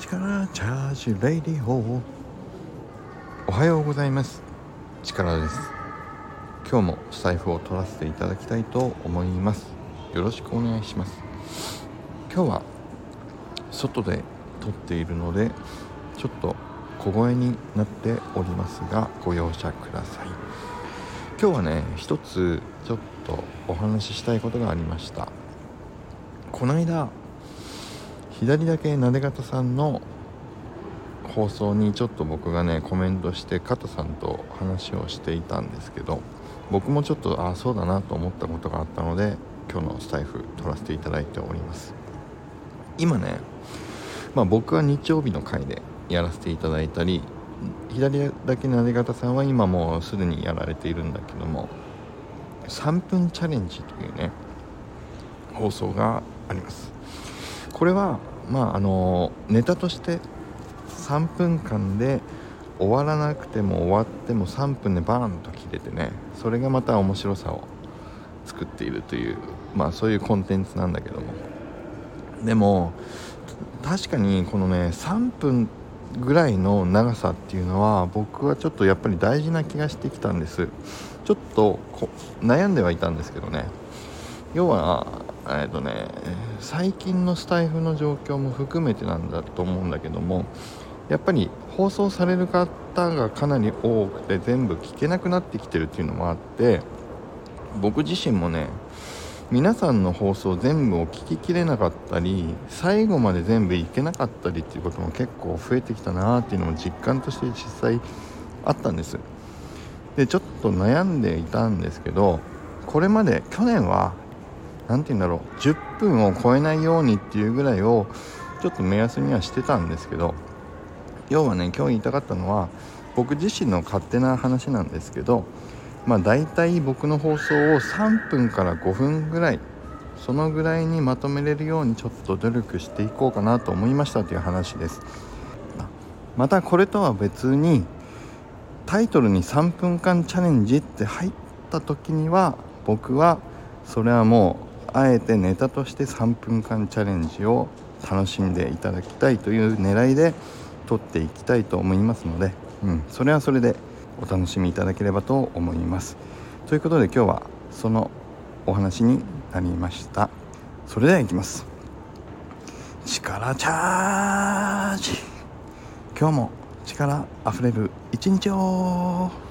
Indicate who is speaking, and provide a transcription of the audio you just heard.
Speaker 1: 力チャージレイディオおはようございます。力です。今日もスタイフを取らせていただきたいと思います。よろしくお願いします。今日は外で撮っているのでちょっと小声になっておりますがご容赦ください。今日はね一つちょっとお話ししたいことがありました。この間左だけなで方さんの放送にちょっと僕がねコメントして加藤さんと話をしていたんですけど僕もちょっとああそうだなと思ったことがあったので今日のスタイフ撮らせていただいております。今ねまあ僕は日曜日の回でやらせていただいたり左だけなで方さんは今もうすでにやられているんだけども3分チャレンジというね放送があります。これはまああのネタとして3分間で終わらなくても終わっても3分でバーンと切れてねそれがまた面白さを作っているというまあそういうコンテンツなんだけども。でも確かにこのね3分ぐらいの長さっていうのは僕はちょっとやっぱり大事な気がしてきたんです。ちょっと悩んではいたんですけどね。要はえっとね最近のスタイフの状況も含めてなんだと思うんだけどもやっぱり放送される方がかなり多くて全部聞けなくなってきてるっていうのもあって僕自身もね皆さんの放送全部を聞ききれなかったり最後まで全部いけなかったりっていうことも結構増えてきたなっていうのも実感として実際あったんです。でちょっと悩んでいたんですけどこれまで去年は何て言うんだろう。10分を超えないようにっていうぐらいをちょっと目安にはしてたんですけど要はね今日言いたかったのは僕自身の勝手な話なんですけどまあ大体僕の放送を3分から5分ぐらいそのぐらいにまとめれるようにちょっと努力していこうかなと思いましたという話です。またこれとは別にタイトルに3分間チャレンジって入った時には僕はそれはもうあえてネタとして3分間チャレンジを楽しんでいただきたいという狙いで撮っていきたいと思いますので、うん、それはそれでお楽しみいただければと思います。ということで今日はそのお話になりました。それではいきます。力チャージ。今日も力あふれる一日を。